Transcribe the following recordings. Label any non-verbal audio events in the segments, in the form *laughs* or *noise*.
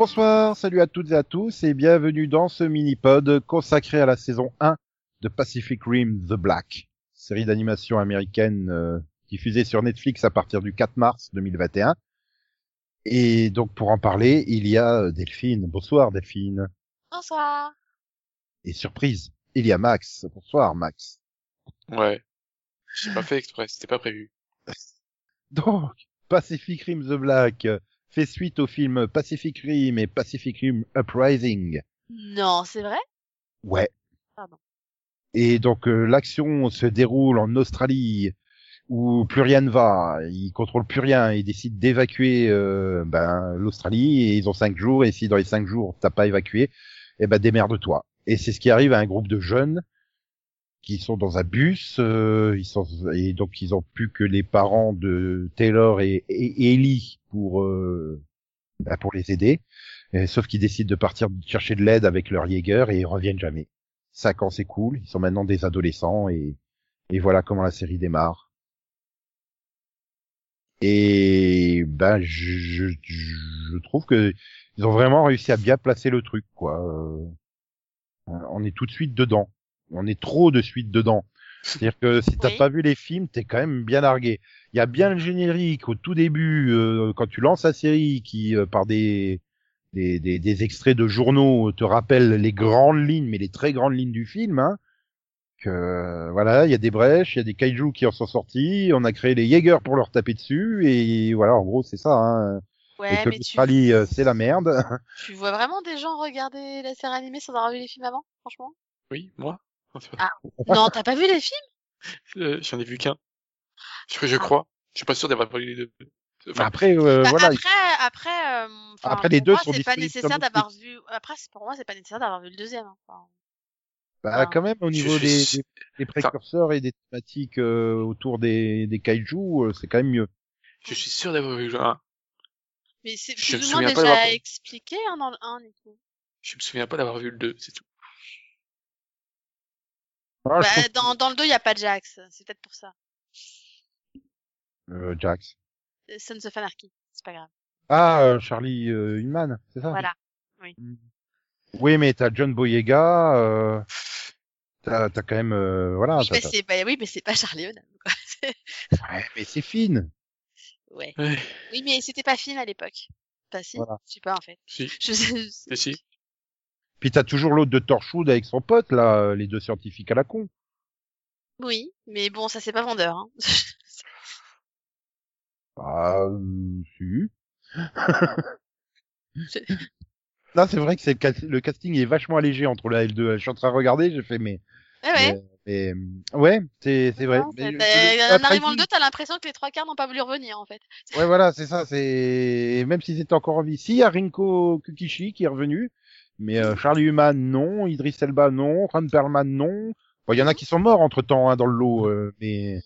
Bonsoir, salut à toutes et à tous et bienvenue dans ce mini-pod consacré à la saison 1 de Pacific Rim The Black, série d'animation américaine euh, diffusée sur Netflix à partir du 4 mars 2021. Et donc pour en parler, il y a euh, Delphine. Bonsoir Delphine. Bonsoir. Et surprise, il y a Max. Bonsoir Max. Ouais. J'ai pas fait exprès, c'était pas prévu. *laughs* Donc, Pacific Rim The Black fait suite au film Pacific Rim et Pacific Rim Uprising. Non, c'est vrai? Ouais. Pardon. Et donc euh, l'action se déroule en Australie où plus rien ne va. Ils contrôlent plus rien. Ils décident d'évacuer euh, ben, l'Australie et ils ont cinq jours. Et si dans les cinq jours t'as pas évacué, eh ben démerde-toi. Et c'est ce qui arrive à un groupe de jeunes qui sont dans un bus. euh, ils sont et donc ils ont plus que les parents de Taylor et, et, et Ellie pour euh, ben, pour les aider. Sauf qu'ils décident de partir chercher de l'aide avec leur Jaeger et ils reviennent jamais. Cinq ans c'est cool. Ils sont maintenant des adolescents et et voilà comment la série démarre. Et ben je, je, je trouve que ils ont vraiment réussi à bien placer le truc quoi. Euh, on est tout de suite dedans. On est trop de suite dedans. C'est-à-dire que si t'as Oui. pas vu les films, t'es quand même bien largué. Il y a bien le générique au tout début euh, quand tu lances la série qui euh, par des, des des des extraits de journaux te rappelle les grandes lignes, mais les très grandes lignes du film. Hein, que voilà, il y a des brèches, il y a des kaiju qui en sont sortis, on a créé les Jaeger pour leur taper dessus et voilà, en gros c'est ça. Hein. et Ouais, que mais tu, l'Australie euh, c'est la merde. *laughs* tu vois vraiment des gens regarder la série animée sans avoir vu les films avant, franchement? Oui, moi Ah. *laughs* Non, t'as pas vu les films? Euh, J'en ai vu qu'un. Je, je Ah. crois. Je suis pas sûr d'avoir vu les deux. Enfin, Après euh, Bah, voilà, Après, après, euh, Après, les pour deux moi, sont c'est pas nécessaire d'avoir vu. Après, pour moi, c'est pas nécessaire d'avoir vu le deuxième. hein. Enfin, bah, Ah. quand même au Je niveau des, des, des précurseurs et des thématiques euh, autour des, des kaiju, euh, c'est quand même mieux. je suis sûr d'avoir vu le un. Mais c'est plus ou moins souviens pas déjà d'avoir- expliqué hein, dans le 1 et tout. Je me souviens pas d'avoir vu le 2, c'est tout. Ah, je Bah, dans, dans le 2, il y a pas Jax. C'est peut-être pour ça. euh, Jax. Euh, Sons of Anarchy. C'est pas grave. Ah, euh, Charlie euh, Human, c'est ça? Voilà. Oui, mais t'as John Boyega, euh, t'as t'as quand même euh, voilà. oui, mais c'est bah, oui, mais c'est pas Charlie Hunnam. quoi. *laughs* Ouais, mais c'est fine. ouais. Ouais, Oui, mais c'était pas film à l'époque. Pas si. Voilà. Je sais pas en fait. si, Je sais. si, si. Puis t'as toujours l'autre de Torchwood avec son pote là, les deux scientifiques à la con. Oui, mais bon, ça c'est pas vendeur. Hein. *laughs* Ah, euh, si. C'est- *laughs* Non, c'est vrai que c'est le, cas- le casting est vachement allégé entre la L2. Je suis en train de regarder, j'ai fait mais. Ah ouais. mais- mais- ouais, c'est c'est vrai. Non, Mais bah, en arrivant le il- 2, t'as l'impression que les trois quarts n'ont pas voulu revenir en fait. *laughs* Ouais, voilà, c'est ça. C'est même s'ils étaient encore en vie. Si, il y a Rinko Kukishi qui est revenu, mais euh, Charlie Human non, Idris Elba non, Ron Perlman non. Bon, il y en a qui sont morts entre temps dans le lot, euh, mais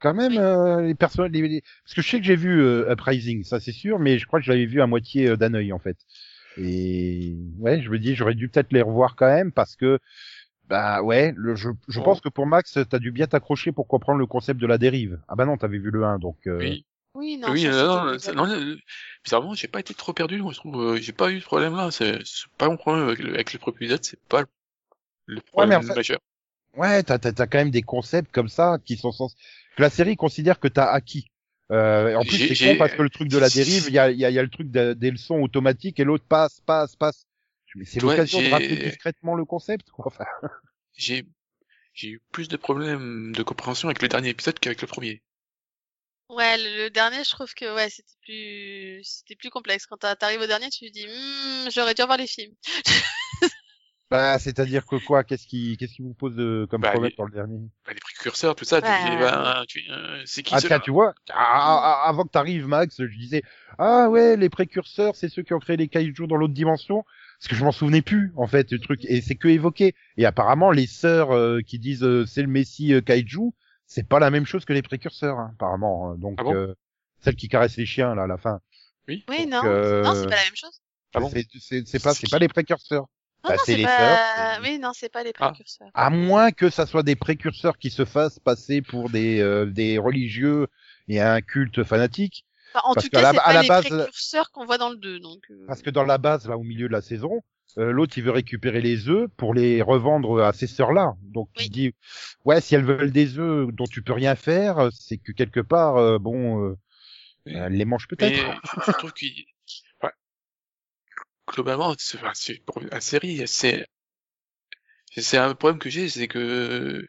quand même euh, les personnes, les, les- parce que je sais que j'ai vu euh, Uprising, ça c'est sûr, mais je crois que je l'avais vu à moitié euh, d'un œil en fait. Et ouais, je me dis j'aurais dû peut-être les revoir quand même parce que bah ouais, le, je, je pense que pour Max, t'as dû bien t'accrocher pour comprendre le concept de la dérive. Ah bah non, t'avais vu le 1, donc. euh, Oui, Oui, non. oui, ça, euh, c'était non, valable. non, euh, bizarrement, j'ai pas été trop perdu, moi, je trouve, euh, j'ai pas eu ce problème-là, c'est c'est pas mon problème avec le, avec le premier épisode, c'est pas le, le problème mais en fait- majeur. Ouais, t'as, t'as, t'as quand même des concepts comme ça qui sont censés... que la série considère que t'as acquis. Euh, en plus, c'est j'ai- con parce que le truc de la dérive, il y a, il y, a, il y a le truc de- des leçons automatiques et l'autre passe, passe, passe. Mais c'est Ouais, l'occasion de j'ai- rappeler discrètement le concept, quoi. Enfin, J'ai, j'ai eu plus de problèmes de compréhension avec le dernier épisode qu'avec le premier. Ouais, le, le dernier, je trouve que ouais, c'était plus, c'était plus complexe. Quand t'a- t'arrives au dernier, tu te dis, Hmm, j'aurais dû revoir les films. *laughs* bah, c'est-à-dire que quoi? Qu'est-ce qui, qu'est-ce qui vous pose de, comme Bah, problème les- dans le dernier? Bah, les précurseurs, tout ça, tu Ouais. dis, bah, tu, euh, c'est qui Ah tiens, tu vois, ah, ah, ah, avant que t'arrives, Max, je disais, ah ouais, les précurseurs, c'est ceux qui ont créé les kaiju dans l'autre dimension. Parce que je m'en souvenais plus, en fait, le truc. Et c'est que évoqué. Et apparemment, les sœurs euh, qui disent euh, c'est le messie euh, kaiju, c'est pas la même chose que les précurseurs, hein, apparemment. hein. Donc, Ah bon euh, celle qui caresse les chiens, là, à la fin. Oui. Oui, Donc, non, euh, non, c'est pas la même chose. Ah bon c'est, c'est, c'est pas, c'est pas les précurseurs. Non, Bah, non, c'est pas. Oui, non, c'est pas les Ah. précurseurs. À moins que ça soit des précurseurs qui se fassent passer pour des, euh, des religieux et un culte fanatique. Enfin, en Parce tout cas, c'est pas la les base- précurseurs qu'on voit dans le 2, donc. euh, Parce que dans la base, là, au milieu de la saison, euh, l'autre, il veut récupérer les œufs pour les revendre à ces sœurs-là. Donc, Oui. il dit, ouais, si elles veulent des œufs dont tu peux rien faire, c'est que quelque part, euh, bon, euh, Oui. elles les mangent Mais peut-être. je trouve qu'il, enfin, globalement, c'est, enfin, c'est pour la série, c'est, c'est un problème que j'ai, c'est que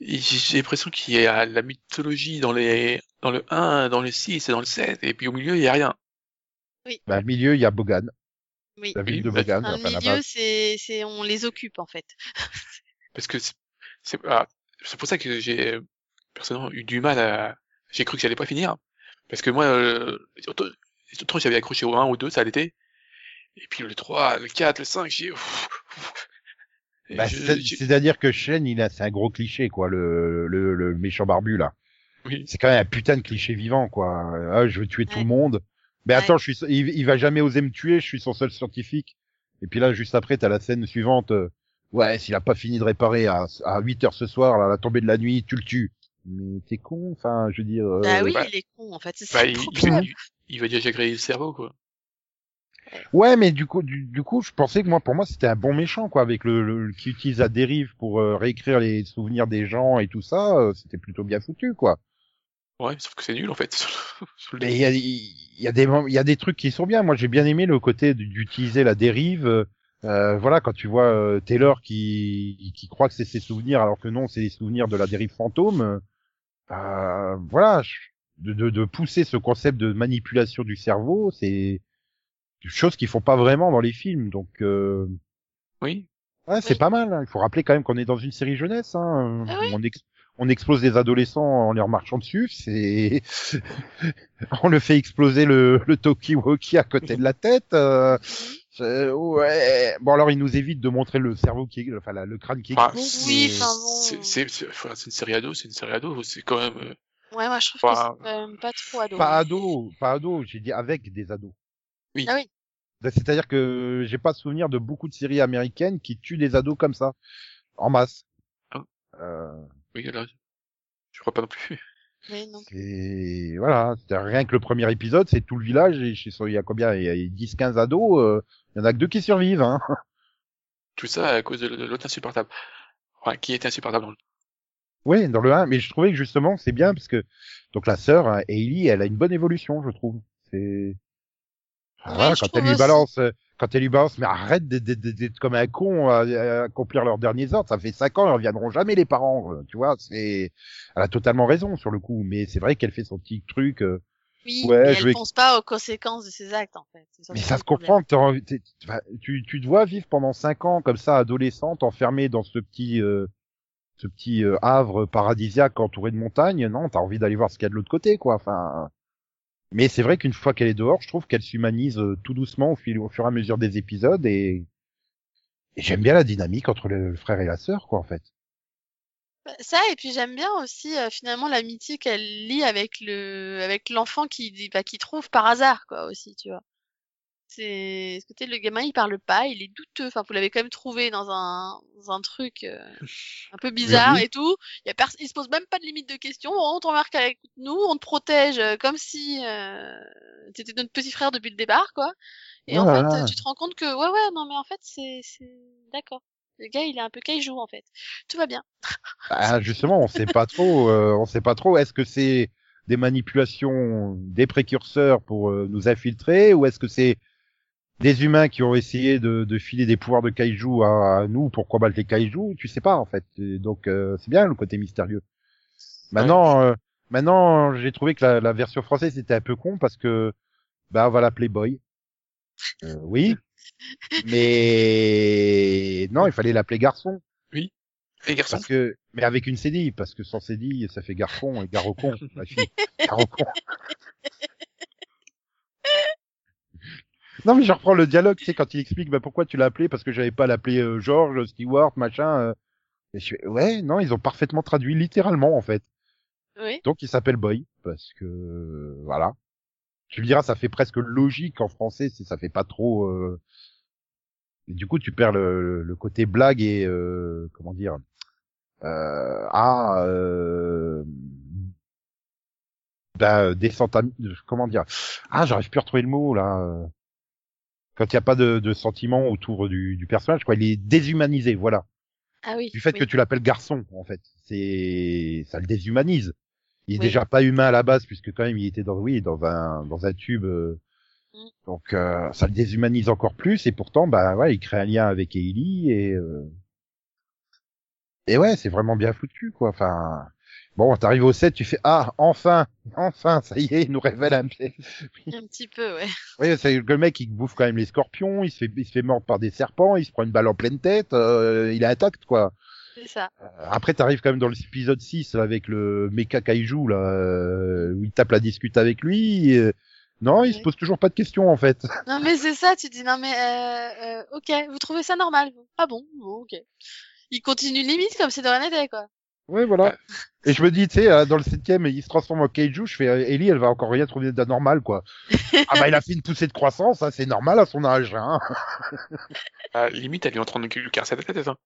j'ai l'impression qu'il y a la mythologie dans les, dans le 1, dans le 6 et dans le 7, et puis au milieu, il y a rien. Bah, au milieu, il y a Bogan, Oui. la ville de Dans enfin, milieu, c'est, c'est, on les occupe, en fait. *laughs* Parce que c'est, c'est, ah, c'est pour ça que j'ai, personnellement, eu du mal à, j'ai cru que ça allait pas finir. Parce que moi, euh, autant, autant j'avais accroché au 1 ou 2, ça l'était. Et puis le 3, le 4, le 5, j'ai, Bah, je- c'est- j'ai- C'est-à-dire que Shen, il a, c'est un gros cliché, quoi, le, le, le méchant barbu, là. oui. C'est quand même un putain de cliché vivant, quoi. Ah, je veux tuer tout Ouais. le monde. Mais Ouais. attends, je suis, il, il va jamais oser me tuer, je suis son seul scientifique. Et puis là, juste après, t'as la scène suivante. euh, ouais, s'il a pas fini de réparer à, à 8 heures ce soir, à la tombée de la nuit, tu le tues. Mais t'es con, enfin, je veux dire. euh, Bah oui, bah- il est con, en fait. C'est Bah, il, il, il- *laughs* il va déjà griller le cerveau, quoi. Ouais, mais du coup, du, du coup, je pensais que moi, pour moi, c'était un bon méchant, quoi, avec le, le- qui utilise la dérive pour euh, réécrire les souvenirs des gens et tout ça. euh, c'était plutôt bien foutu, quoi. Ouais, sauf que c'est nul, en fait. *laughs* Sur le- Mais il y a, il y a des il y a des trucs qui sont bien. Moi, j'ai bien aimé le côté d'utiliser la dérive. euh, euh, voilà, quand tu vois euh, Taylor qui qui croit que c'est ses souvenirs alors que non, c'est les souvenirs de la dérive fantôme. euh, voilà, de, de, de pousser ce concept de manipulation du cerveau, c'est des choses qu'ils font pas vraiment dans les films. Donc euh, Oui. ouais, c'est Oui. pas mal. hein. Il faut rappeler quand même qu'on est dans une série jeunesse. Hein. Ah oui. On ex- on explose des adolescents en leur marchant dessus, c'est *laughs* on le fait exploser le, le Tokiwoki à côté de la tête. euh, c'est- Ouais. Bon alors il nous évite de montrer le cerveau qui, enfin la- le crâne qui explose. Oui, enfin bon. C'est, c'est, c'est, enfin, c'est une série ado, c'est une série ado, c'est quand même, euh, Ouais, moi, je trouve Enfin, que c'est quand même pas trop ado. pas ado, pas ado. J'ai dit avec des ados. Ah oui. C'est-à-dire que j'ai pas souvenir de beaucoup de séries américaines qui tuent des ados comme ça, en masse. Ah. Euh, oui, là, je crois pas non plus. Mais non. Et voilà, c'est rien que le premier épisode, c'est tout le village, et il y a combien? Il y a 10-15 ados, euh, il y en a que deux qui survivent, hein. Tout ça à cause de l'autre insupportable. Enfin, qui était insupportable dans le... Oui, dans le 1, mais je trouvais que justement, c'est bien, parce que, donc la sœur, hein, Hailey, elle a une bonne évolution, je trouve. C'est, Ah, je quand elle lui balance, euh, quand elle lui balance, mais arrête d'être- comme un con à, à accomplir leurs derniers ordres, ça fait 5 ans, ils reviendront jamais les parents, euh, tu vois, c'est, elle a totalement raison sur le coup, mais c'est vrai qu'elle fait son petit truc, euh, Oui, Ouais, mais je elle vais- pense pas aux conséquences de ses actes, en fait. Mais ça se comprend. tu, tu te vois vivre pendant cinq ans comme ça, adolescente, enfermée dans ce petit, euh, ce petit euh, havre paradisiaque entouré de montagnes. Non, t'as envie d'aller voir ce qu'il y a de l'autre côté, quoi. Enfin, mais c'est vrai qu'une fois qu'elle est dehors, je trouve qu'elle s'humanise euh, tout doucement au, fil, fur et à mesure des épisodes et, j'aime bien la dynamique entre le, le frère et la sœur, quoi, en fait. Bah, Ça, et puis j'aime bien aussi, euh, finalement, l'amitié qu'elle lie avec le, avec l'enfant qui, bah, qui trouve par hasard, quoi, aussi, tu vois. C'est, ce côté, le gamin, il parle pas, il est douteux. Enfin, vous l'avez quand même trouvé dans un, dans un truc euh, *laughs* un peu bizarre Oui. et tout. Il y a pers- il se pose même pas de limite de questions. On te remarque avec nous, on te protège euh, comme si euh, t'étais notre petit frère depuis le départ, quoi. Et en Voilà. fait, tu te rends compte que, ouais, ouais, non, mais en fait, c'est, c'est, d'accord. Le gars, il est un peu caillou, en fait. Tout va bien. *laughs* Bah, justement, on sait pas trop. euh, on sait pas trop. Est-ce que c'est des manipulations des précurseurs pour euh, nous infiltrer, ou est-ce que c'est des humains qui ont essayé de, de filer des pouvoirs de kaiju à, à nous pour combattre les kaiju Tu sais pas en fait. Et donc euh, c'est bien le côté mystérieux. Maintenant, euh, maintenant, j'ai trouvé que la, la version française c'était un peu con parce que bah on va l'appeler Boy. Euh, oui, *laughs* mais non, il fallait l'appeler garçon. Les garçons. Parce que, mais avec une CDI, parce que sans CDI, ça fait garçon et garocon. *laughs* Garocon. Non, mais je reprends le dialogue, tu sais, quand il explique, bah, pourquoi tu l'as appelé, parce que j'avais pas l'appeler euh, George, Stewart, machin. euh. Et je fais, ouais, non, ils ont parfaitement traduit littéralement, en fait. Oui. Donc, il s'appelle Boy, parce que, euh, voilà. Tu me diras, ça fait presque logique en français, si ça fait pas trop, euh... et du coup, tu perds le, le côté blague et, euh, comment dire, euh, ah, euh, bah, descente, am- comment dire Ah, j'arrive plus à retrouver le mot là. Quand il y a pas de, de sentiment autour du, du personnage, quoi, il est déshumanisé, voilà. Ah oui. Du fait oui. que tu l'appelles garçon, en fait, c'est ça le déshumanise. Il est Oui. déjà pas humain à la base puisque quand même il était dans oui dans un dans un tube. euh, Mm. Donc euh, ça le déshumanise encore plus et pourtant bah ouais il crée un lien avec Ellie et euh, et ouais c'est vraiment bien foutu quoi. Enfin bon t'arrives au 7 tu fais ah enfin enfin ça y est il nous révèle un peu. *laughs* Un petit peu, ouais. Oui c'est le mec il bouffe quand même les scorpions il se fait il se fait mordre par des serpents il se prend une balle en pleine tête euh, il est intact quoi. C'est ça. Euh, Après, t'arrives quand même dans l'épisode 6 avec le mecha kaiju, là, euh, où il tape la discute avec lui. et, euh, non, il se pose toujours pas de questions, en fait. *laughs* Non mais c'est ça, tu dis non mais euh, euh, ok, vous trouvez ça normal Ah bon, bon ok. Il continue limite comme si de rien n'était quoi. Ouais, voilà. Et je me dis, tu sais, euh, dans le septième, il se transforme en kaiju, je fais, euh, Ellie, elle va encore rien trouver d'anormal, quoi. *laughs* ah bah, il a fait une poussée de croissance, hein, c'est normal à son âge, hein. *laughs* Ah, limite, elle est en train de lui casser la tête, hein.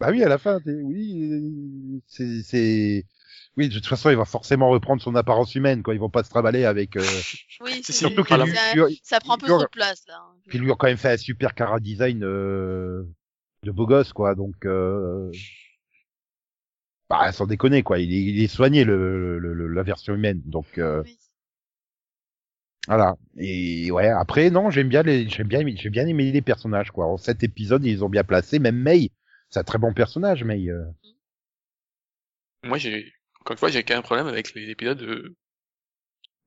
Bah oui, à la fin, oui, euh, c'est, c'est, oui, de toute façon, il va forcément reprendre son apparence humaine, quoi. Ils vont pas se travailler avec, euh... *laughs* Oui, C'est surtout qu'il lui, ça, ça prend un peu trop de place là. hein. Puis ils lui ont quand même fait un super cara design euh, de beau gosse, quoi. Donc, euh... bah, sans déconner, quoi. Il est, il est soigné le, le- le- la version humaine. Donc, euh, Oui. voilà. Et ouais, après, non, j'aime bien les, j'aime bien, j'ai bien aimé les personnages, quoi. En cet épisode, ils ont bien placé. Même May, c'est un très bon personnage, May. euh. Moi, j'ai, encore une fois, j'ai qu'un problème avec les épisodes de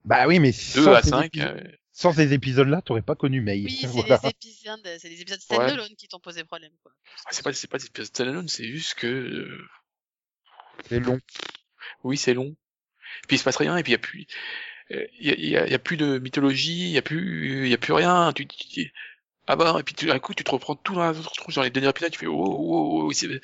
Bah oui, mais 2 sans à ces 5. épi- euh, sans ces épisodes-là, t'aurais pas connu May. Oui, *laughs* c'est Voilà. les épisodes, c'est les épisodes Ouais. standalone qui t'ont posé problème quoi. ah, c'est pas, c'est pas des épisodes standalone, c'est juste que, euh, C'est long. oui, c'est long. Puis il se passe rien, et puis il y a plus, euh, il y, a, il y, a, il y a plus de mythologie, il y a plus, il y a plus rien. Tu, tu- tu- ah bah, et puis tout d'un coup, tu te reprends tout dans, dans les derniers épisodes, tu fais, oh, oh, oh, c'est-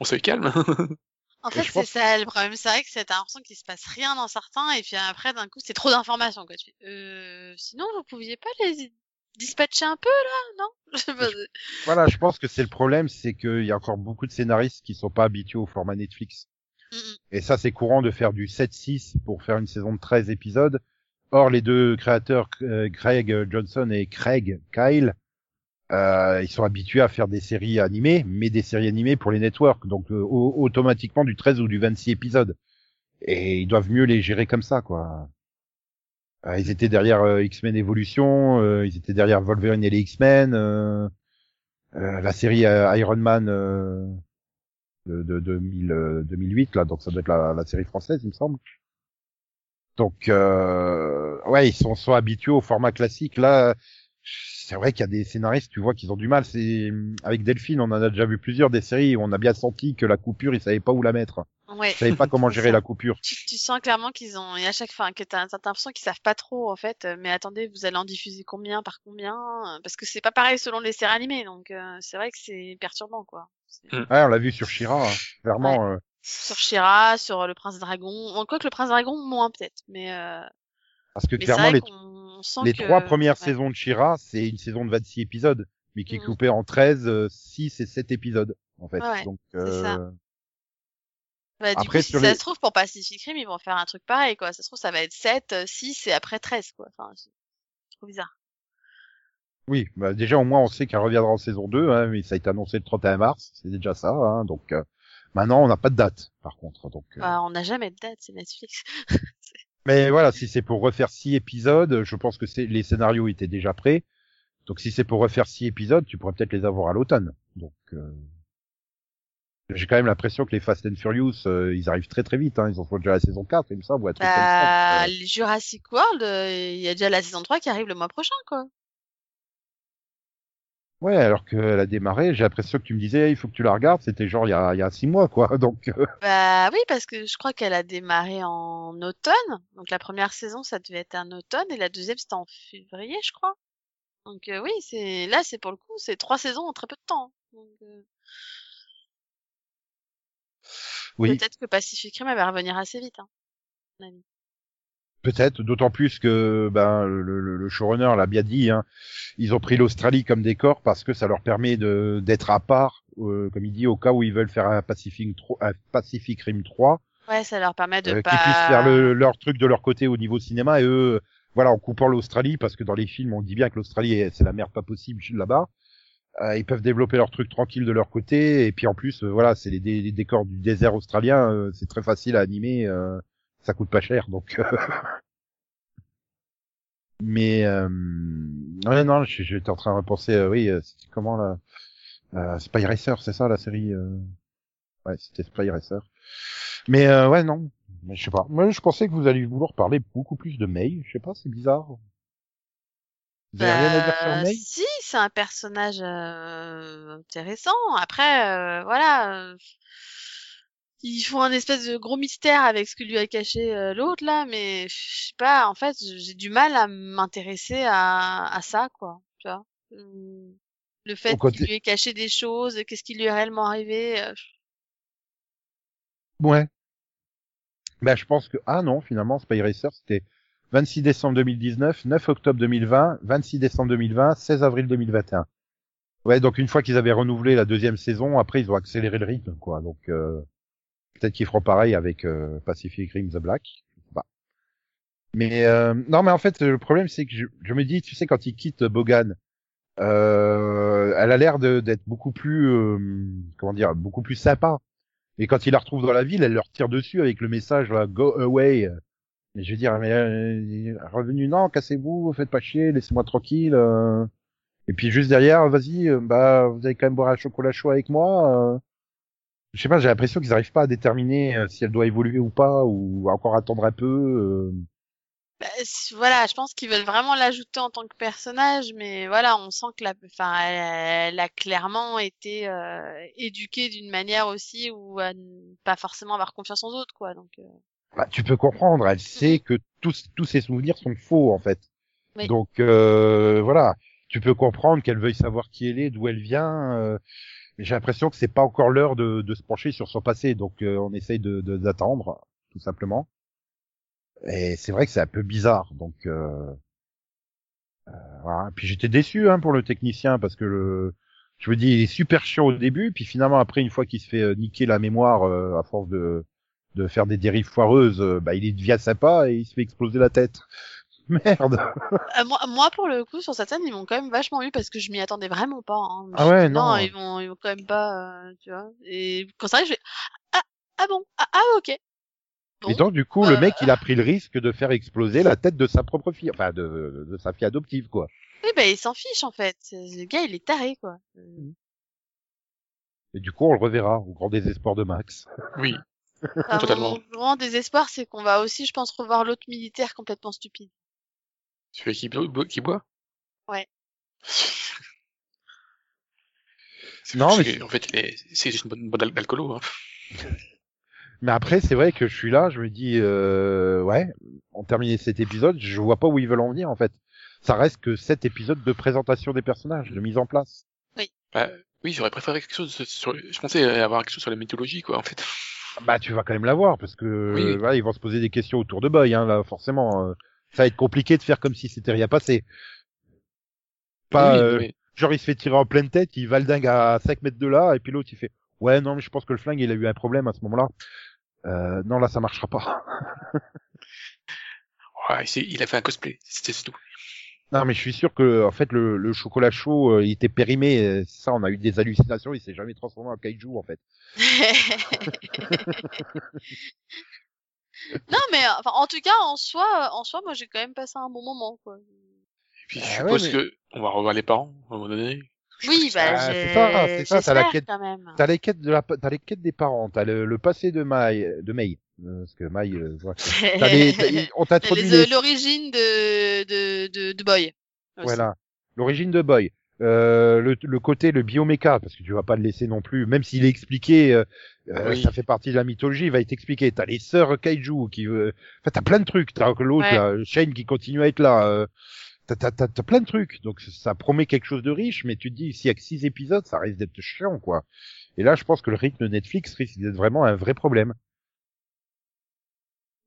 on se calme. *laughs* En fait, c'est pense- ça le problème. C'est vrai que c'est t'as l'impression qu'il se passe rien dans certains, et puis après, d'un coup, c'est trop d'informations, quoi. Tu fais, euh, sinon, vous pouviez pas les dispatcher un peu, là, non? *laughs* Pas. Voilà, je pense que c'est le problème, c'est qu'il y a encore beaucoup de scénaristes qui sont pas habitués au format Netflix. Mm, mm. Et ça, c'est courant de faire du 7-6 pour faire une saison de 13 épisodes. Or, les deux créateurs, euh, Greg Johnson et Craig Kyle, euh, ils sont habitués à faire des séries animées, mais des séries animées pour les networks, donc euh, au- automatiquement du 13 ou du 26 épisodes. Et ils doivent mieux les gérer comme ça, quoi. Euh, ils étaient derrière euh, X-Men Evolution, euh, ils étaient derrière Wolverine et les X-Men, euh, euh, la série euh, Iron Man euh, de, de 2000, euh, 2008 là, donc ça doit être la, la série française, il me semble. Donc euh, ouais, ils sont, sont habitués au format classique. Là, c'est vrai qu'il y a des scénaristes, tu vois, qu'ils ont du mal. C'est avec Delphine, on en a déjà vu plusieurs des séries où on a bien senti que la coupure, ils savaient pas où la mettre. Ouais. Ils savaient pas comment gérer la coupure. Tu, tu sens clairement qu'ils ont, et à chaque fois, que t'as, t'as l'impression qu'ils savent pas trop, en fait, euh, mais attendez, vous allez en diffuser combien par combien, euh, parce que c'est pas pareil selon les séries animées, donc, euh, c'est vrai que c'est perturbant, quoi. C'est- Mm. Ouais, on l'a vu sur Shira, hein. clairement. euh, Sur Shira, sur le Prince Dragon, en quoi que le Prince Dragon, moins peut-être, mais, euh, parce que mais clairement, les, les que... trois premières ouais. saisons de Shira, c'est une saison de 26 épisodes, mais qui est Mhm. coupée en 13, euh, 6 et 7 épisodes, en fait. Ouais, Donc, c'est ça. euh, Bah, du Après, coup, si ça les- se trouve, pour Pacific Rim, ils vont faire un truc pareil, quoi. Ça se trouve, ça va être 7, euh, 6 et après 13, quoi. Enfin, c'est trop bizarre. Oui, bah déjà au moins on sait qu'elle reviendra en saison 2, hein, mais ça a été annoncé le 31 mars, c'est déjà ça, hein, donc euh, maintenant on n'a pas de date par contre. Donc, euh, Bah, on n'a jamais de date, c'est Netflix. *laughs* Mais voilà, si c'est pour refaire six épisodes, je pense que c'est les scénarios étaient déjà prêts, donc si c'est pour refaire six épisodes, tu pourrais peut-être les avoir à l'automne. Donc euh, j'ai quand même l'impression que les Fast and Furious, euh, ils arrivent très très vite, hein, ils en font déjà la saison 4, il me semble, ou un truc comme ça. Bah, donc, euh, les Jurassic World, euh, il y a déjà la saison 3 qui arrive le mois prochain, quoi. Ouais, alors qu'elle a démarré, j'ai l'impression que tu me disais, il faut que tu la regardes, c'était genre il y a, il y a six mois, quoi. *laughs* Donc, euh, Bah oui, parce que je crois qu'elle a démarré en automne. Donc la première saison, ça devait être un automne et la deuxième, c'était en février, je crois. Donc euh, oui, c'est là, c'est pour le coup, c'est trois saisons en très peu de temps. Donc, euh, oui, Peut-être que Pacific Rim elle va revenir assez vite. Hein, à mon avis. peut-être, d'autant plus que ben le, showrunner l'a bien dit, hein, ils ont pris l'Australie comme décor parce que ça leur permet de d'être à part, euh, comme il dit, au cas où ils veulent faire un Pacific, 3 un Pacific Rim 3, Ouais, ça leur permet de euh, pas. qu'ils puissent faire le, leur truc de leur côté au niveau cinéma et eux, voilà, en coupant l'Australie, parce que dans les films, on dit bien que l'Australie, est- c'est la merde pas possible là-bas. Euh, ils peuvent développer leur truc tranquille de leur côté, et puis en plus, euh, voilà, c'est les, dé- les décors du désert australien, euh, c'est très facile à animer, euh, ça coûte pas cher, donc. euh, *laughs* Mais ouais, non, je- j'étais en train de repenser, oui, c'était comment euh, Spy Racer, c'est ça la série. Ouais, c'était Spy Racer. Mais ouais, non, je sais pas. Moi, je pensais que vous alliez vouloir parler beaucoup plus de May. Je sais pas, c'est bizarre. Vous avez rien à dire sur Bah, May? Si, c'est un personnage euh, intéressant. Après, euh, voilà, euh, ils font un espèce de gros mystère avec ce que lui a caché euh, l'autre là, mais je sais pas. En fait, j'ai du mal à m'intéresser à, à ça, quoi. Tu vois, Hum, le fait qu'il lui ait caché des choses, qu'est-ce qui lui est réellement arrivé. euh, Ouais. Ben, je pense que ah non, finalement, Spy Racer, c'était 26 décembre 2019, 9 octobre 2020, 26 décembre 2020, 16 avril 2021. Ouais, donc une fois qu'ils avaient renouvelé la deuxième saison, après ils ont accéléré le rythme, quoi. Donc euh, peut-être qu'ils feront pareil avec euh, Pacific Rim The Black. Pas. Mais euh, non, mais en fait, le problème c'est que je, je me dis, tu sais, quand ils quittent Bogan, euh, elle a l'air d'être beaucoup plus, euh, comment dire, beaucoup plus sympa. Et quand il la retrouve dans la ville, elle leur tire dessus avec le message là, go away. Mais je veux dire, mais euh, revenu non, cassez-vous, faites pas chier, laissez-moi tranquille. euh. Et puis juste derrière, vas-y, euh, bah vous allez quand même boire un chocolat chaud avec moi. euh. Je sais pas, j'ai l'impression qu'ils n'arrivent pas à déterminer euh, si elle doit évoluer ou pas, ou encore attendre un peu. Bah, voilà, je pense qu'ils veulent vraiment l'ajouter en tant que personnage, mais voilà, on sent que la, enfin, elle, elle a clairement été éduquée d'une manière aussi où à ne pas forcément avoir confiance en autres, quoi. Donc, Bah, tu peux comprendre, elle sait que tous tous ses souvenirs sont faux en fait. Oui. Donc euh, voilà, tu peux comprendre qu'elle veuille savoir qui elle est, d'où elle vient. euh, mais j'ai l'impression que c'est pas encore l'heure de, de se pencher sur son passé, donc euh, on essaye de de- d'attendre tout simplement. Et c'est vrai que c'est un peu bizarre, donc euh, euh, voilà. Puis j'étais déçu hein, pour le technicien parce que le je me dis il est super chiant au début, puis finalement après une fois qu'il se fait euh, niquer la mémoire euh, à force de de faire des dérives foireuses, euh, bah il devient sympa et il se fait exploser la tête. *laughs* Merde. euh, moi, moi, pour le coup, sur cette scène, ils m'ont quand même vachement eu parce que je m'y attendais vraiment pas. Hein. Ah ouais, dit, non. ils vont, ils vont quand même pas, euh, tu vois. Et quand ça arrive, je fais ah, ah bon, ah, ah ok. Bon. Et donc du coup Euh, le mec il a pris le risque de faire exploser la tête de sa propre fille, enfin de, de sa fille adoptive quoi. Oui, bah, il s'en fiche en fait. Le gars, il est taré, quoi. Et du coup on le reverra au grand désespoir de Max. Oui. Enfin, Totalement. Mon grand désespoir, c'est qu'on va aussi, je pense, revoir l'autre militaire complètement stupide. Celui qui, bo- qui boit? Ouais. C'est Non, mais que, en fait, c'est juste une bonne bonne alcoolo. Hein. *laughs* Mais après c'est vrai que je suis là, je me dis euh, ouais, on termine cet épisode, je vois pas où ils veulent en venir en fait. Ça reste que sept épisodes de présentation des personnages, de mise en place. Bah, oui, j'aurais préféré quelque chose sur. Je pensais avoir quelque chose sur la mythologie, quoi, en fait. Bah tu vas quand même l'avoir parce que Oui. voilà, ils vont se poser des questions autour de Boy hein, là forcément. euh, ça va être compliqué de faire comme si c'était rien passé. Pas Oui, euh, genre il se fait tirer en pleine tête, il va le dingue à 5 mètres de là et puis l'autre il fait ouais non mais je pense que le flingue il a eu un problème à ce moment-là. Euh, non là ça marchera pas. *laughs* Ouais, il a fait un cosplay, c'était c'est tout. Non mais je suis sûr que en fait le, le chocolat chaud euh, il était périmé, euh, ça on a eu des hallucinations, il s'est jamais transformé en kaiju en fait. *laughs* non, mais enfin, en tout cas, en soi, en soi, moi, j'ai quand même passé un bon moment, quoi. Et puis, Ah je ouais, suppose mais- que on va revoir les parents, à un moment donné. Oui, bah, Ah, c'est ça, c'est ça, t'as la quête-. T'as les quêtes de la t'as les quêtes des parents, t'as le, le passé de Mai de May euh, parce que Mai euh, voilà. T'as les- *laughs* t'as- on t'introduit les- les, l'origine de, de, de, de Boy. aussi. Voilà. L'origine de Boy. Euh, le, le côté, le bioméca, parce que tu vas pas le laisser non plus, même s'il est expliqué, euh, euh, Oui. ça fait partie de la mythologie, il va être expliqué. T'as les sœurs Kaiju qui, euh, enfin, t'as plein de trucs. T'as l'autre, Ouais. Shane qui continue à être là. T'as, t'as, t'as, t'as plein de trucs. Donc ça promet quelque chose de riche, mais tu te dis, s'il y a que six épisodes, ça risque d'être chiant, quoi. Et là, je pense que le rythme de Netflix risque d'être vraiment un vrai problème.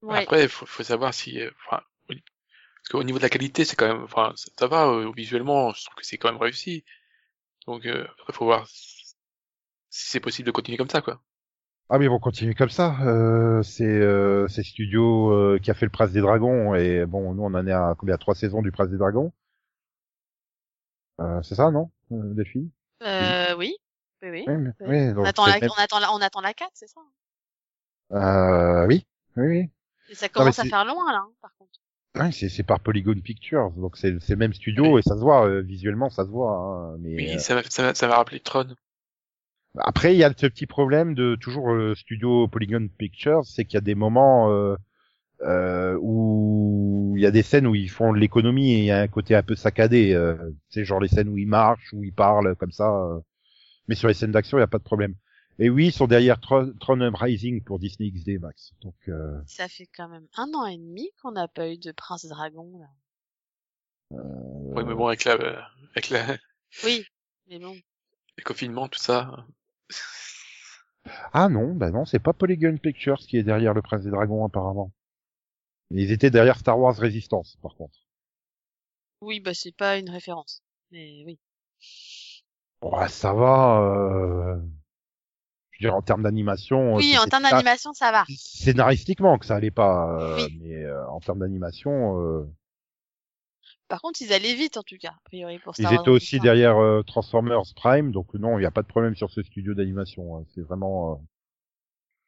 Ouais. Après, il faut, faut savoir si, euh, enfin, parce qu'au niveau de la qualité, c'est quand même, enfin, ça, ça va euh, visuellement, je trouve que c'est quand même réussi. Donc, euh, après, faut voir si c'est possible de continuer comme ça, quoi. Ah mais ils vont continuer comme ça. Euh, c'est euh, c'est Studio euh, qui a fait le Prince des Dragons et bon nous on en est à combien? Trois saisons du Prince des Dragons? Euh, c'est ça non? Euh, Delphine Euh, oui. Oui, oui. Oui, mais- oui. oui, On attend, la, même- on, attend la, on attend la 4, c'est ça Euh, oui, oui, oui. Et ça commence à faire loin, là, hein, par contre. Ouais, c'est c'est par Polygon Pictures, donc c'est c'est le même studio et ça se voit euh, visuellement, ça se voit. hein, mais Oui, euh, ça m'a ça m'a- ça m'a rappelé Tron. Après il y a ce petit problème de toujours le studio Polygon Pictures, c'est qu'il y a des moments euh, euh, où il y a des scènes où ils font de l'économie et il y a un côté un peu saccadé. Euh, c'est genre les scènes où ils marchent, où ils parlent comme ça. euh. Mais sur les scènes d'action, il y a pas de problème. Et oui, ils sont derrière Tron, Tron Rising pour Disney XD Max. Donc euh, Ça fait quand même un an et demi qu'on n'a pas eu de Prince Dragon, là. Oui, mais bon, avec la, euh, avec la, Oui, mais bon. *laughs* le confinement, tout ça. Ah non, bah non, c'est pas Polygon Pictures qui est derrière le Prince des Dragons apparemment. Ils étaient derrière Star Wars Resistance par contre. Oui, bah c'est pas une référence. Mais oui. Ouais, ça va. Euh... Je veux dire en termes d'animation. Oui, euh, en c'était termes d'animation, ça va. Scénaristiquement que ça allait pas, euh, Oui. mais euh, en termes d'animation, euh, Par contre, ils allaient vite, en tout cas, a priori, pour ils Star Wars étaient aussi derrière euh, Transformers Prime, donc non, il n'y a pas de problème sur ce studio d'animation. hein. C'est vraiment, euh,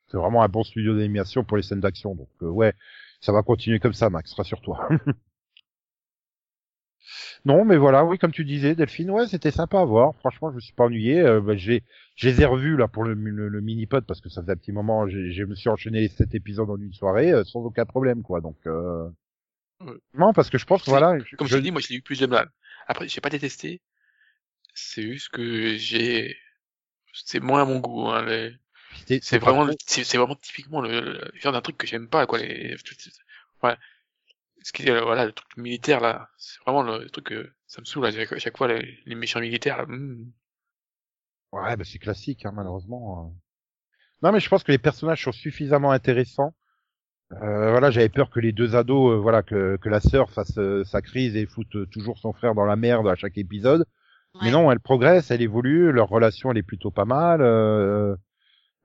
c'est vraiment un bon studio d'animation pour les scènes d'action. Donc euh, ouais, ça va continuer comme ça, Max, rassure-toi. *laughs* Non, mais voilà, oui, comme tu disais, Delphine, ouais, c'était sympa à voir. Franchement, je me suis pas ennuyé. Euh, bah, j'ai, je les ai revus là pour le, le, le mini-pod parce que ça faisait un petit moment. j'ai- Je me suis enchaîné les sept épisodes en une soirée euh, sans aucun problème, quoi. Donc, euh... non, parce que je pense voilà. je- Comme je je- dit, moi, je l'ai eu plus de mal. Après, j'ai pas détesté. C'est juste que j'ai, c'est moins à mon goût, hein, les- C'est vraiment, c'est vraiment typiquement le, le genre d'un truc que j'aime pas, quoi. Les, ouais. Ce qui, est, voilà, le truc militaire là, c'est vraiment le truc que ça me saoule à chaque, fois les, les méchants militaires. Là, hmm. Ouais, bah c'est classique, hein, malheureusement. euh. Non, mais je pense que les personnages sont suffisamment intéressants. Euh, voilà, j'avais peur que les deux ados, euh, voilà, que, que la sœur fasse euh, sa crise et foute toujours son frère dans la merde à chaque épisode. Mais non, elle progresse, elle évolue, leur relation elle est plutôt pas mal. euh,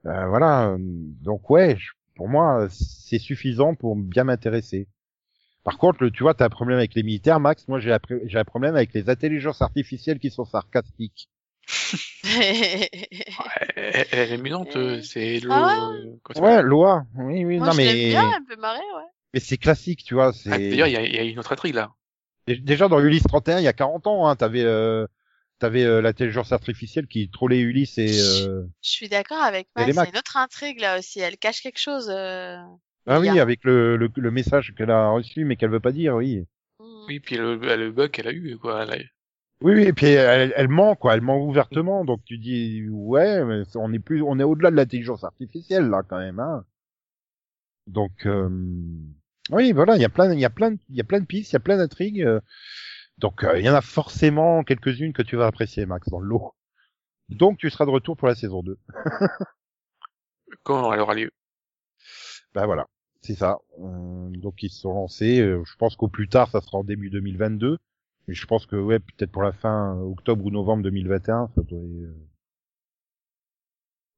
euh, voilà, donc ouais, je- pour moi c'est suffisant pour bien m'intéresser. Par contre, le, tu vois, t'as un problème avec les militaires, Max. Moi, j'ai un j'ai un problème avec les intelligences artificielles qui sont sarcastiques. Elle, elle est amusante, euh, *laughs* c'est le. Ah Ouais, Loa. Oui, oui, Moi, non je mais bien, elle me fait marrer, ouais. mais c'est classique, tu vois. C'est Ah, D'ailleurs, il y a, il y a une autre intrigue là. Dé- déjà dans Ulysse 31, il y a 40 ans, hein, t'avais euh, t'avais euh, l'intelligence artificielle qui trollait Ulysse et euh, Je suis d'accord avec Et Max, il y a Max. une autre intrigue là aussi, elle cache quelque chose. euh, ah oui, a- avec le, le, le message qu'elle a reçu mais qu'elle veut pas dire, oui. Mhm. Oui, puis le, le bug qu'elle a eu, quoi. Elle a- Oui, oui, et puis elle, elle ment quoi, elle ment ouvertement, donc tu dis ouais, mais on est plus, on est au-delà de l'intelligence artificielle là quand même, hein. Donc euh, oui, voilà, il y a plein, il y a plein, de- il y a plein de pistes, il y a plein d'intrigues, euh, donc euh, il y en a forcément quelques-unes que tu vas apprécier, Max, dans le lot. Donc tu seras de retour pour la saison 2. *laughs* Quand elle aura lieu. Ben voilà, c'est ça. Donc ils se sont lancés. euh, je pense qu'au plus tard, ça sera en début 2022. Mais je pense que ouais, peut-être pour la fin euh, octobre ou novembre 2021, ça devrait. euh,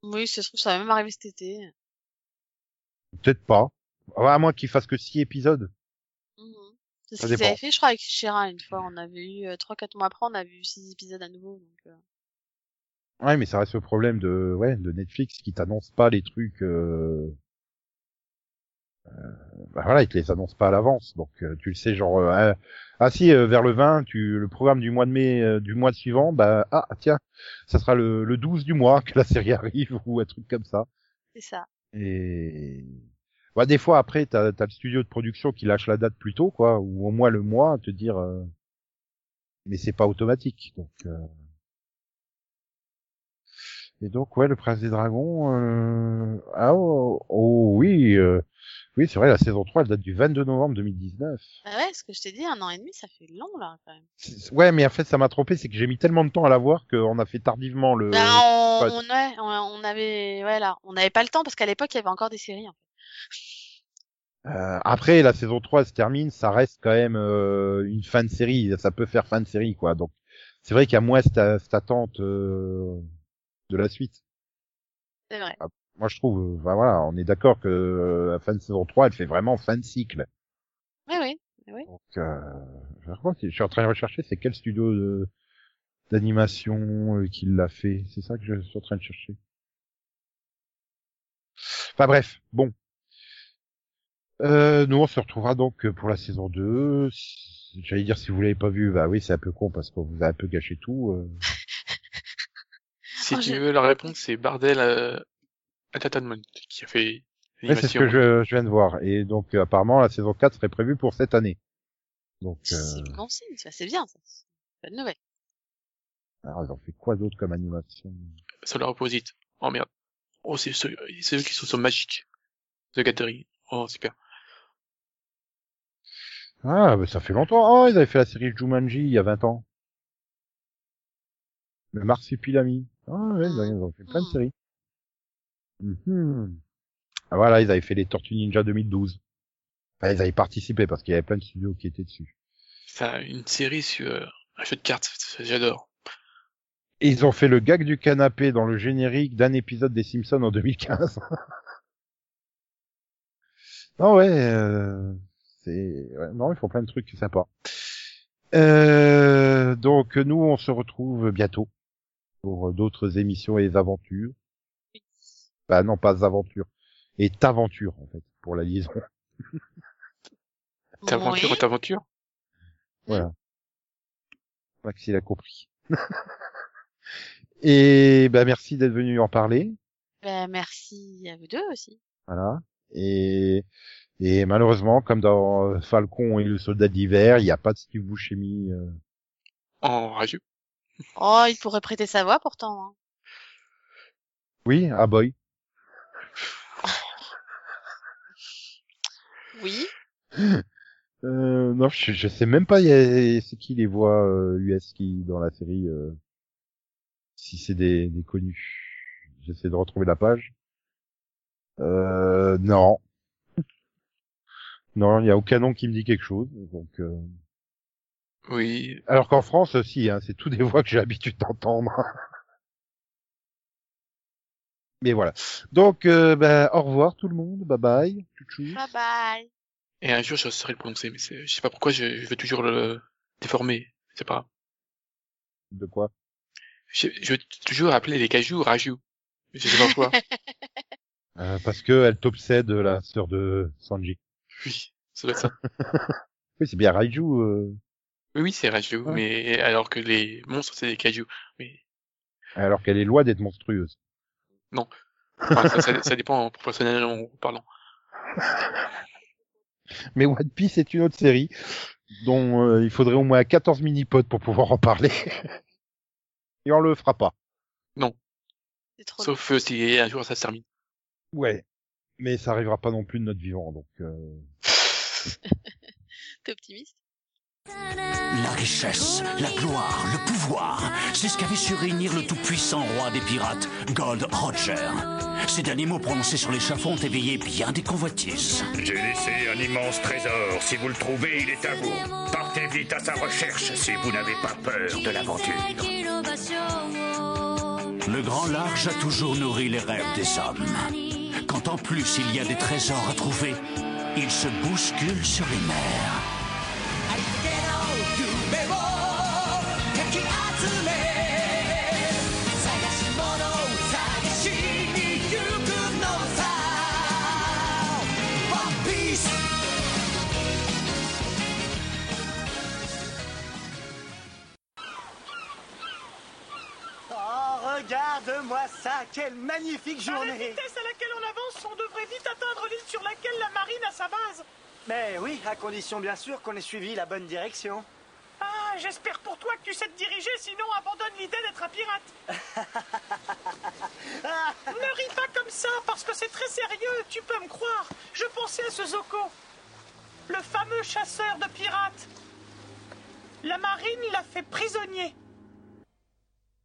Oui, ça se trouve, ça va même arriver cet été. Peut-être pas. Ouais, À moins qu'ils fassent que six épisodes. Mhm. C'est ce qu'ils avaient fait, je crois, avec Shira une fois. On avait eu euh, trois, quatre mois après, on avait eu six épisodes à nouveau. Donc, euh, Ouais, mais ça reste le problème de ouais de Netflix qui t'annonce pas les trucs. Euh... euh, bah voilà, ils te les annoncent pas à l'avance. Donc euh, tu le sais genre euh, ah, ah si euh, vers le 20, tu le programme du mois de mai euh, du mois suivant, bah ah tiens, ça sera le, le 12 du mois que la série *laughs* arrive ou un truc comme ça. c'est ça. Et bah, des fois après t'as as le studio de production qui lâche la date plus tôt quoi, ou au moins le mois, te dire. euh, Mais c'est pas automatique, donc. euh, Et donc ouais, le Prince des Dragons. Euh... Ah oh, oh, oui, euh... oui c'est vrai, la saison 3 elle date du 22 novembre 2019. Bah ouais, ce que je t'ai dit, un an et demi, ça fait long là quand même. Ouais, mais en fait ça m'a trompé, c'est que j'ai mis tellement de temps à la voir qu'on a fait tardivement le. Ben, on, pas- on, ouais, on, on avait, ouais, là, on n'avait pas le temps parce qu'à l'époque il y avait encore des séries. En fait. Euh, après, la saison 3 se termine, ça reste quand même euh, une fin de série, ça peut faire fin de série, quoi. Donc, c'est vrai qu'il y a moins cette, cette attente euh, de la suite. C'est vrai. Moi, je trouve, enfin, voilà, on est d'accord que euh, la fin de saison 3, elle fait vraiment fin de cycle. Oui, oui. oui. Donc, euh, je crois que je suis en train de rechercher, c'est quel studio de- d'animation euh, qui l'a fait. C'est ça que je suis en train de chercher. Enfin bref, bon. Euh, nous, on se retrouvera donc pour la saison 2. Si- J'allais dire, si vous l'avez pas vu, bah oui, c'est un peu con parce qu'on vous a un peu gâché tout. euh. *laughs* Si Oh, tu veux, la réponse, c'est Bardel euh, Entertainment qui a fait Ouais, c'est ce que je, je viens de voir. Et donc, euh, apparemment, la saison 4 serait prévue pour cette année. Donc, euh, C'est bon signe, ça, c'est bien, ça. C'est une Bonne nouvelle. alors, ils ont fait quoi d'autre comme animation? Solar Opposite. Oh merde. Oh, c'est ceux, c'est eux qui sont sur Magic. The Gathering. Oh, super. Ah, bah, ça fait longtemps. Oh, ils avaient fait la série Jumanji il y a 20 ans. Le Marsupilami. Ah, ouais, ils ont- ils ont fait plein de Hmm. séries. Mhm. Ah, voilà, ils avaient fait les Tortues Ninja 2012. Enfin, ils avaient participé parce qu'il y avait plein de studios qui étaient dessus. Ça, une série sur euh, un jeu de cartes. J'adore. Et ils ont fait le gag du canapé dans le générique d'un épisode des Simpsons en 2015. *laughs* non, ouais, euh, c'est, ouais, non, ils font plein de trucs sympas. Euh, donc, nous, on se retrouve bientôt pour d'autres émissions et aventures. Bah, non, pas aventures. Et t'aventures, en fait, pour la liaison. *laughs* T'aventure, Oui. t'aventure? Voilà. Max, il a compris. *laughs* et, bah, merci d'être venu en parler. Ben, merci à vous deux aussi. Voilà. Et, et malheureusement, comme dans Falcon et le soldat d'hiver, il n'y a pas de Steve Buscemi. euh. En rageux. Oh, il pourrait prêter sa voix pourtant. hein. Oui, ah boy. Oui. Euh, non, je, je sais même pas c'est qui les voix euh, US qui dans la série. euh, si c'est des, des connus. J'essaie de retrouver la page. Euh, non. Non, il y a aucun nom qui me dit quelque chose. Donc, euh, Oui. alors qu'en France aussi, hein, c'est tout des voix que j'ai l'habitude d'entendre. Mais voilà. Donc, euh, ben, au revoir tout le monde. Bye bye. Tchou-tchou. Bye bye. Et un jour, je saurais le prononcer, mais c'est- je sais pas pourquoi je, je veux toujours le déformer. C'est pas grave. De quoi? Je, je veux toujours appeler les cajous Raju. Je sais pas pourquoi. *laughs* Euh, Parce que elle t'obsède, la sœur de Sanji. oui, ça doit être ça. *laughs* Oui, c'est bien Raiju. Euh... Oui, oui, c'est Raju, Ouais. mais alors que les monstres, c'est des cajous. Mais Alors qu'elle est loin d'être monstrueuse. Enfin, ça, ça, ça dépend proportionnellement parlant. *laughs* Mais One Piece est une autre série dont euh, il faudrait au moins 14 mini-pods pour pouvoir en parler. *laughs* Et on le fera pas. C'est trop Sauf euh, si un jour ça se termine. Ouais. Mais ça arrivera pas non plus de notre vivant, donc. Euh... *laughs* T'es optimiste? La richesse, la gloire, le pouvoir, c'est ce qu'avait su réunir le tout-puissant roi des pirates, Gold Roger. Ces derniers mots prononcés sur l'échafaud ont éveillé bien des convoitises. J'ai laissé un immense trésor. Si vous le trouvez, il est à vous. Partez vite à sa recherche si vous n'avez pas peur de l'aventure. Le grand large a toujours nourri les rêves des hommes. Quand en plus il y a des trésors à trouver, ils se bousculent sur les mers. Ça, quelle magnifique À la journée vitesse à laquelle on avance, on devrait vite atteindre l'île sur laquelle la marine a sa base. Mais oui, à condition bien sûr qu'on ait suivi la bonne direction. Ah, j'espère pour toi que tu sais te diriger, sinon abandonne l'idée d'être un pirate. *laughs* ne ris pas comme ça, parce que c'est très sérieux, tu peux me croire. Je pensais à ce Zoko, le fameux chasseur de pirates. La marine l'a fait prisonnier.